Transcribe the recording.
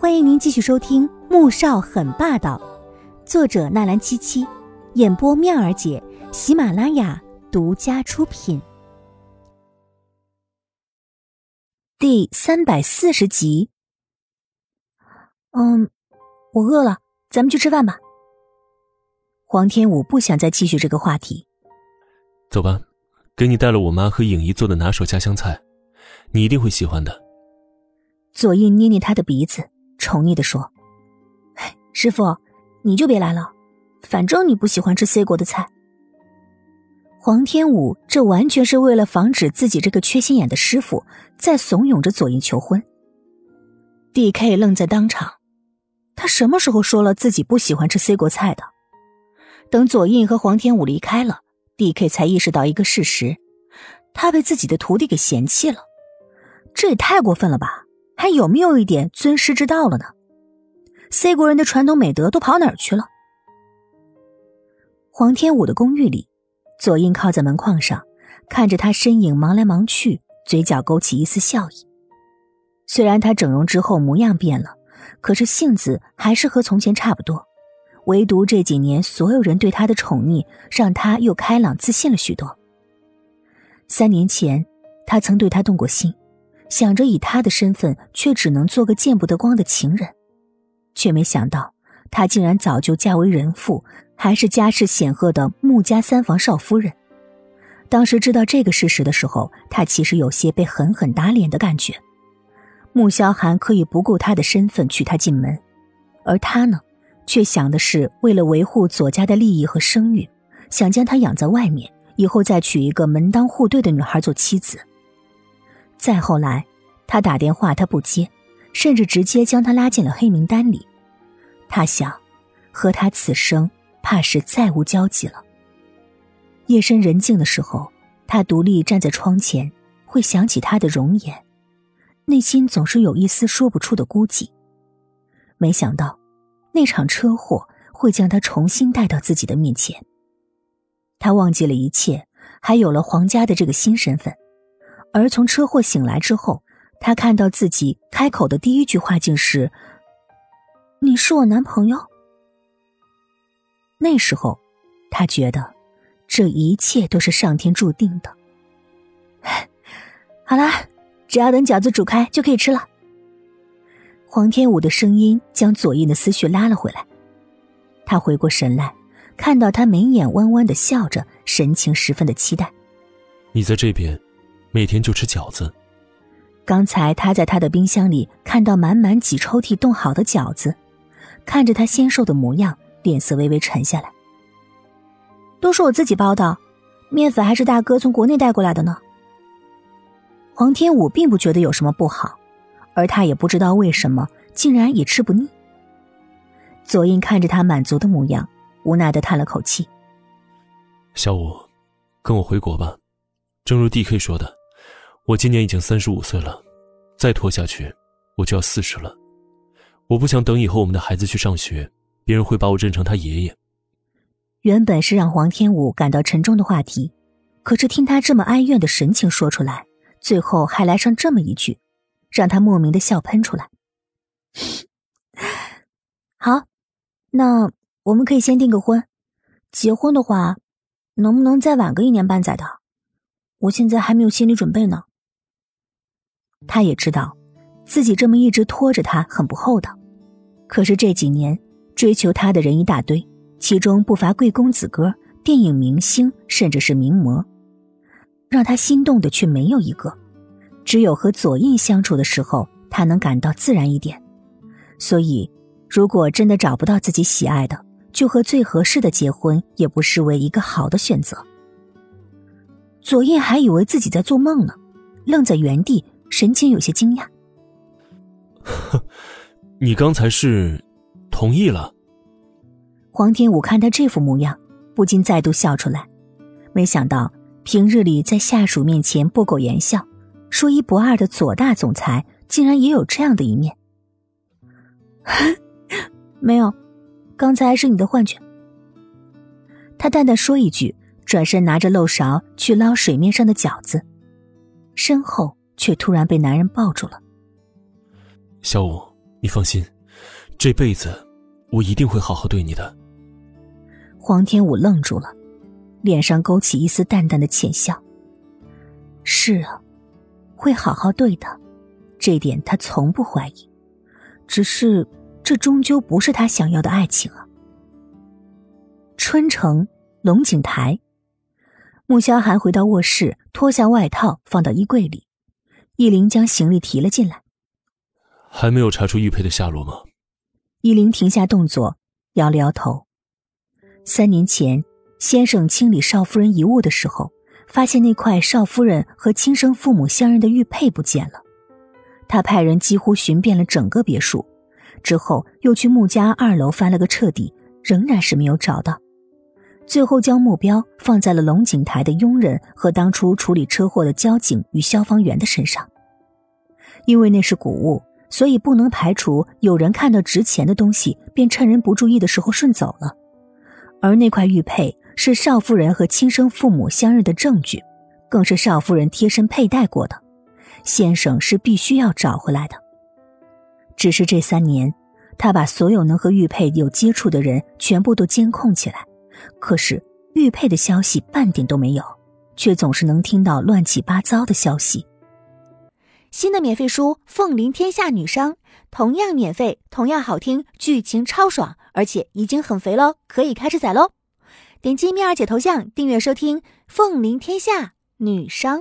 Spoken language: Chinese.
欢迎您继续收听《穆少很霸道》，作者纳兰七七，演播妙儿姐，喜马拉雅独家出品。第三百四十集。嗯，我饿了，咱们去吃饭吧。黄天武不想再继续这个话题。走吧，给你带了我妈和影姨做的拿手家乡菜，你一定会喜欢的。左印捏捏他的鼻子，宠溺的说：“师傅，你就别来了，反正你不喜欢吃 C 国的菜。”黄天武这完全是为了防止自己这个缺心眼的师傅再怂恿着左印求婚。D.K. 愣在当场，他什么时候说了自己不喜欢吃 C 国菜的？等左印和黄天武离开了。D.K. 才意识到一个事实，他被自己的徒弟给嫌弃了，这也太过分了吧？还有没有一点尊师之道了呢？C 国人的传统美德都跑哪儿去了？黄天武的公寓里，左印靠在门框上，看着他身影忙来忙去，嘴角勾起一丝笑意。虽然他整容之后模样变了，可是性子还是和从前差不多。唯独这几年，所有人对他的宠溺，让他又开朗自信了许多。三年前，他曾对他动过心，想着以他的身份，却只能做个见不得光的情人，却没想到他竟然早就嫁为人妇，还是家世显赫的穆家三房少夫人。当时知道这个事实的时候，他其实有些被狠狠打脸的感觉。穆萧寒可以不顾他的身份娶她进门，而他呢？却想的是为了维护左家的利益和声誉，想将她养在外面，以后再娶一个门当户对的女孩做妻子。再后来，他打电话他不接，甚至直接将他拉进了黑名单里。他想，和他此生怕是再无交集了。夜深人静的时候，他独立站在窗前，会想起他的容颜，内心总是有一丝说不出的孤寂。没想到。那场车祸会将他重新带到自己的面前。他忘记了一切，还有了皇家的这个新身份。而从车祸醒来之后，他看到自己开口的第一句话竟是：“你是我男朋友。”那时候，他觉得这一切都是上天注定的。好了，只要等饺子煮开就可以吃了。黄天武的声音将左印的思绪拉了回来，他回过神来，看到他眉眼弯弯的笑着，神情十分的期待。你在这边，每天就吃饺子。刚才他在他的冰箱里看到满满几抽屉冻好的饺子，看着他纤瘦的模样，脸色微微沉下来。都是我自己包的，面粉还是大哥从国内带过来的呢。黄天武并不觉得有什么不好。而他也不知道为什么，竟然也吃不腻。左印看着他满足的模样，无奈的叹了口气：“小五，跟我回国吧。正如 D.K 说的，我今年已经三十五岁了，再拖下去，我就要四十了。我不想等以后我们的孩子去上学，别人会把我认成他爷爷。”原本是让黄天武感到沉重的话题，可是听他这么哀怨的神情说出来，最后还来上这么一句。让他莫名的笑喷出来。好，那我们可以先订个婚，结婚的话，能不能再晚个一年半载的？我现在还没有心理准备呢。他也知道，自己这么一直拖着他很不厚道，可是这几年追求他的人一大堆，其中不乏贵公子哥、电影明星，甚至是名模，让他心动的却没有一个。只有和左印相处的时候，他能感到自然一点。所以，如果真的找不到自己喜爱的，就和最合适的结婚，也不失为一个好的选择。左印还以为自己在做梦呢，愣在原地，神情有些惊讶。你刚才是同意了？黄天武看他这副模样，不禁再度笑出来。没想到平日里在下属面前不苟言笑。说一不二的左大总裁竟然也有这样的一面。没有，刚才是你的幻觉。他淡淡说一句，转身拿着漏勺去捞水面上的饺子，身后却突然被男人抱住了。小五，你放心，这辈子我一定会好好对你的。黄天武愣住了，脸上勾起一丝淡淡的浅笑。是啊，会好好对的，这点他从不怀疑。只是，这终究不是他想要的爱情啊。春城龙井台，穆萧寒回到卧室，脱下外套放到衣柜里。依林将行李提了进来。还没有查出玉佩的下落吗？易林停下动作，摇了摇头。三年前，先生清理少夫人遗物的时候，发现那块少夫人和亲生父母相认的玉佩不见了。他派人几乎寻遍了整个别墅，之后又去穆家二楼翻了个彻底，仍然是没有找到。最后将目标放在了龙井台的佣人和当初处理车祸的交警与消防员的身上。因为那是古物，所以不能排除有人看到值钱的东西便趁人不注意的时候顺走了。而那块玉佩是少夫人和亲生父母相认的证据，更是少夫人贴身佩戴过的。先生是必须要找回来的。只是这三年，他把所有能和玉佩有接触的人全部都监控起来。可是玉佩的消息半点都没有，却总是能听到乱七八糟的消息。新的免费书《凤临天下女商》，同样免费，同样好听，剧情超爽，而且已经很肥喽，可以开始宰喽！点击蜜儿姐头像订阅收听《凤临天下女商》。